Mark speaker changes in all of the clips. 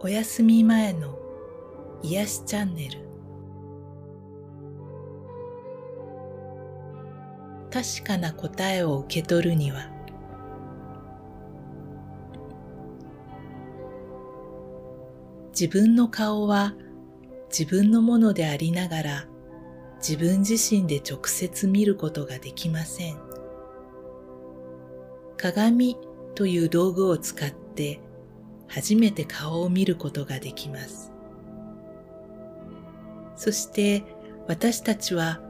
Speaker 1: お休み前の癒しチャンネル確かな答えを受け取るには自分の顔は自分のものでありながら自分自身で直接見ることができません。鏡という道具を使って初めて顔を見ることができます。そして私たちは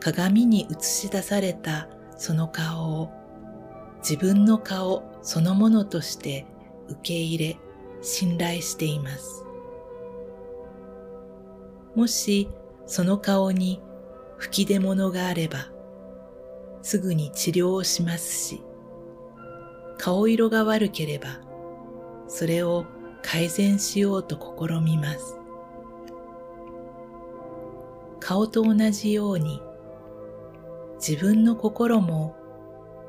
Speaker 1: 鏡に映し出されたその顔を自分の顔そのものとして受け入れ信頼しています。もしその顔に吹き出物があればすぐに治療をしますし顔色が悪ければそれを改善しようと試みます。顔と同じように自分の心も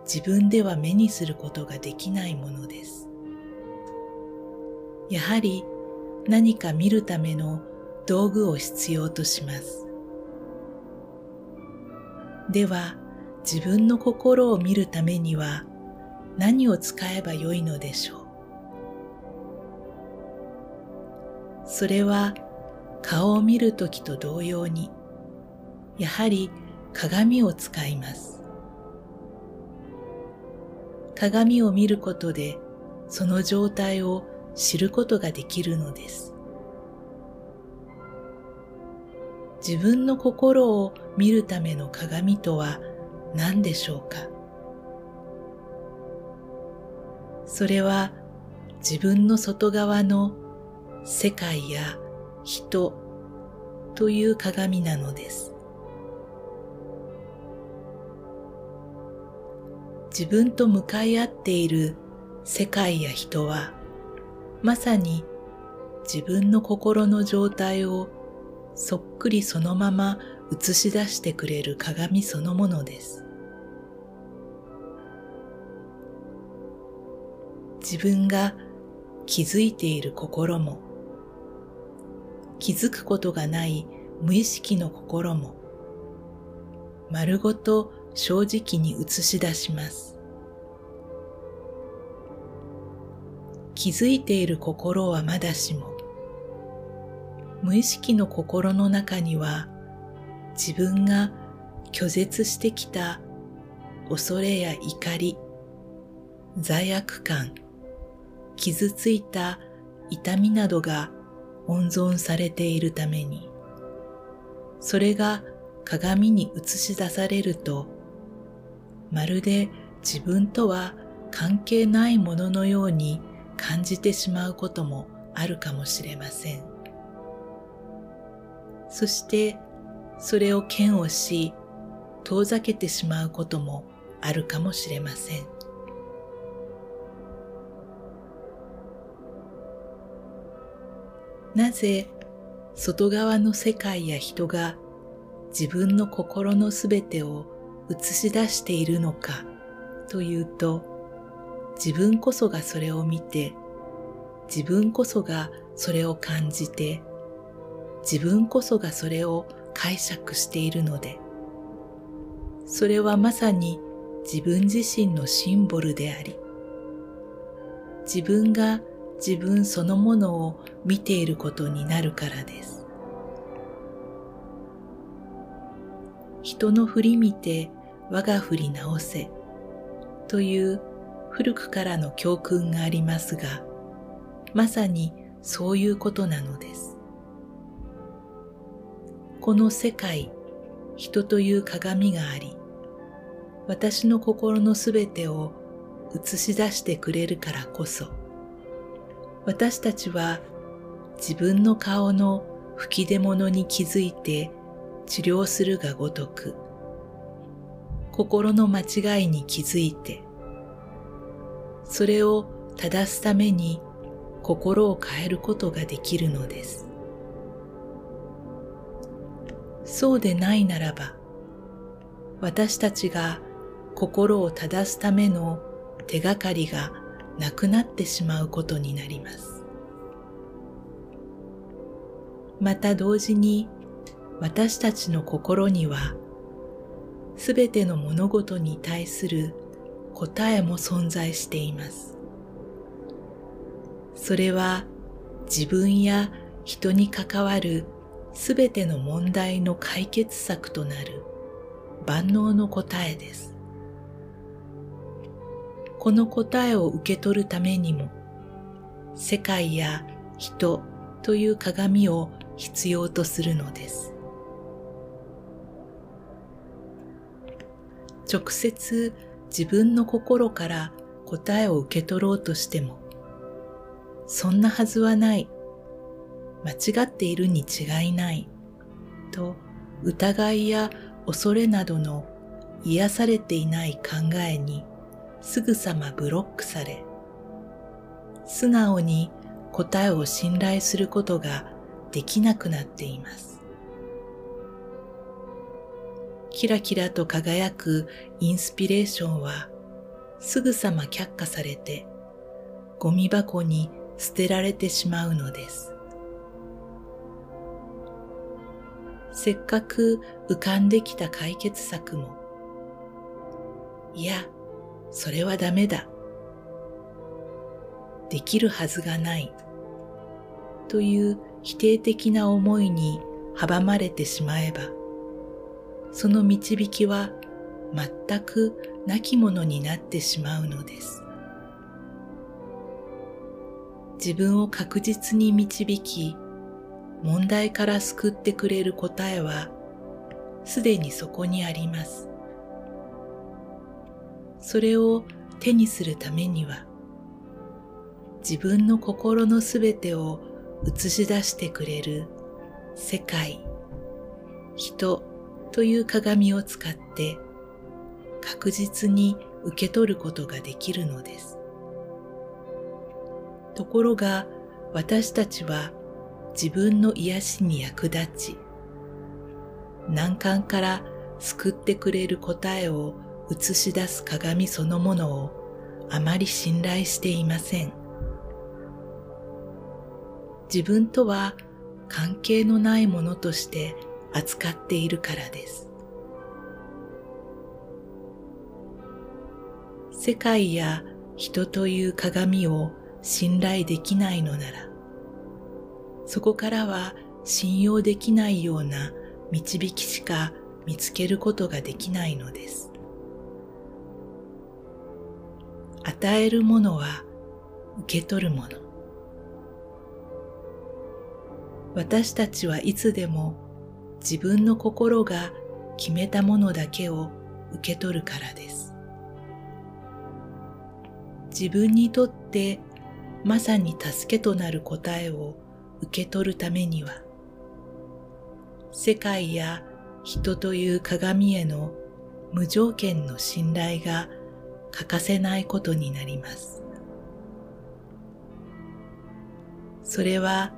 Speaker 1: 自分では目にすることができないものです。やはり何か見るための道具を必要とします。では自分の心を見るためには何を使えばよいのでしょう？それは顔を見るときと同様にやはり鏡を使います。鏡を見ることでその状態を知ることができるのです。自分の心を見るための鏡とは何でしょうか？それは自分の外側の世界や人という鏡なのです。自分と向かい合っている世界や人はまさに自分の心の状態をそっくりそのまま映し出してくれる鏡そのものです。自分が気づいている心も気づくことがない無意識の心も丸ごと正直に映し出します。気づいている心はまだしも無意識の心の中には自分が拒絶してきた恐れや怒り罪悪感傷ついた痛みなどが温存されているために、それが鏡に映し出されると、まるで自分とは関係ないもののように感じてしまうこともあるかもしれません。そしてそれを嫌悪し遠ざけてしまうこともあるかもしれません。なぜ外側の世界や人が自分の心のすべてを映し出しているのかというと自分こそがそれを見て自分こそがそれを感じて自分こそがそれを解釈しているのでそれはまさに自分自身のシンボルであり自分が自分そのものを見ていることになるからです。人の振り見て我が振り直せという古くからの教訓がありますが、まさにそういうことなのです。この世界、人という鏡があり、私の心のすべてを映し出してくれるからこそ、私たちは自分の顔の吹き出物に気づいて治療するがごとく。心の間違いに気づいて。それを正すために心を変えることができるのです。そうでないならば私たちが心を正すための手がかりがなくなってしまうことになりますまた同時に私たちの心にはすべての物事に対する答えも存在しています。それは自分や人に関わるすべての問題の解決策となる万能の答えです。この答えを受け取るためにも世界や人という鏡を必要とするのです。直接自分の心から答えを受け取ろうとしても、そんなはずはない、間違っているに違いない、と疑いや恐れなどの癒されていない考えにすぐさまブロックされ、素直に答えを信頼することができなくなっています。キラキラと輝くインスピレーションはすぐさま却下されてゴミ箱に捨てられてしまうのです。せっかく浮かんできた解決策も、いや、それはダメだ。できるはずがない。という否定的な思いに阻まれてしまえば、その導きは全く亡き者になってしまうのです。自分を確実に導き、問題から救ってくれる答えは、すでにそこにあります。それを手にするためには、自分の心のすべてを映し出してくれる世界、人という鏡を使って確実に受け取ることができるのです。ところが私たちは自分の癒しに役立ち、難関から救ってくれる答えを映し出す鏡そのものをあまり信頼していません。自分とは関係のないものとして扱っているからです。世界や人という鏡を信頼できないのなら、そこからは信用できないような導きしか見つけることができないのです。与えるものは受け取るもの。私たちはいつでも自分の心が決めたものだけを受け取るからです。自分にとってまさに助けとなる答えを受け取るためには、世界や人という鏡への無条件の信頼が欠かせないことになります。それは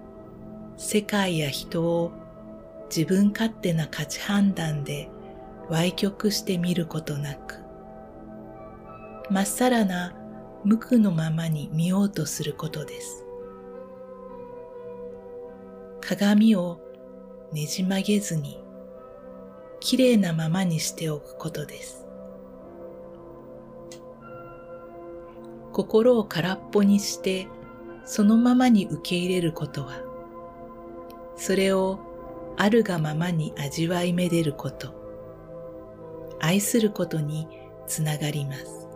Speaker 1: 世界や人を自分勝手な価値判断で歪曲してみることなく、まっさらな無垢のままに見ようとすることです。鏡をねじ曲げずに、きれいなままにしておくことです。心を空っぽにして、そのままに受け入れることは、それをあるがままに味わいめでること、愛することにつながります。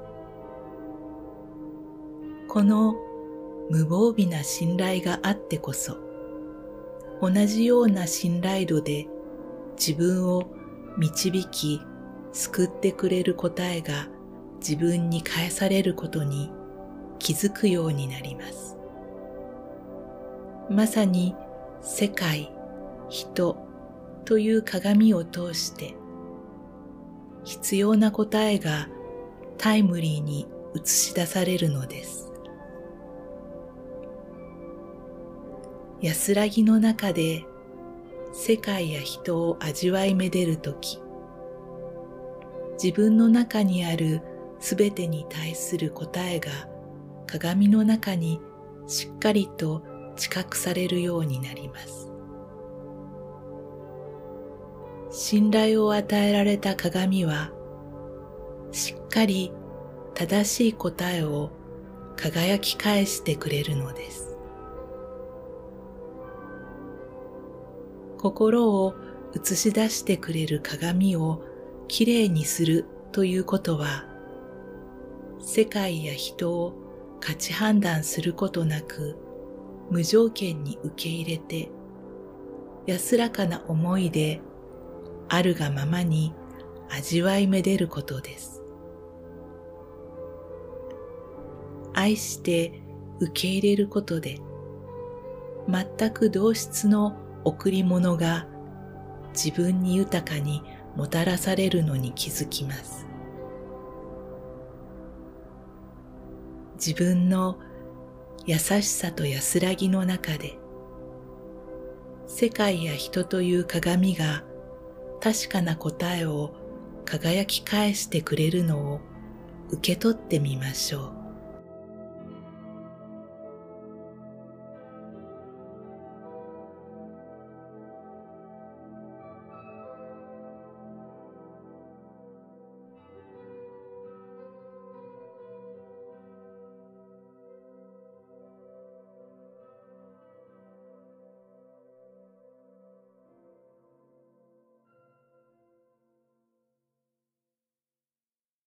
Speaker 1: この無防備な信頼があってこそ、同じような信頼度で自分を導き救ってくれる答えが自分に返されることに気づくようになります。まさに世界、人という鏡を通して必要な答えがタイムリーに映し出されるのです。安らぎの中で世界や人を味わいめでるとき、自分の中にあるすべてに対する答えが鏡の中にしっかりと知覚されるようになります。信頼を与えられた鏡はしっかり正しい答えを輝き返してくれるのです。心を映し出してくれる鏡をきれいにするということは、世界や人を価値判断することなく、無条件に受け入れて、安らかな思いで、あるがままに味わいめでることです。愛して受け入れることで、全く同質の贈り物が自分に豊かにもたらされるのに気づきます。自分の優しさと安らぎの中で世界や人という鏡が確かな答えを輝き返してくれるのを受け取ってみましょう。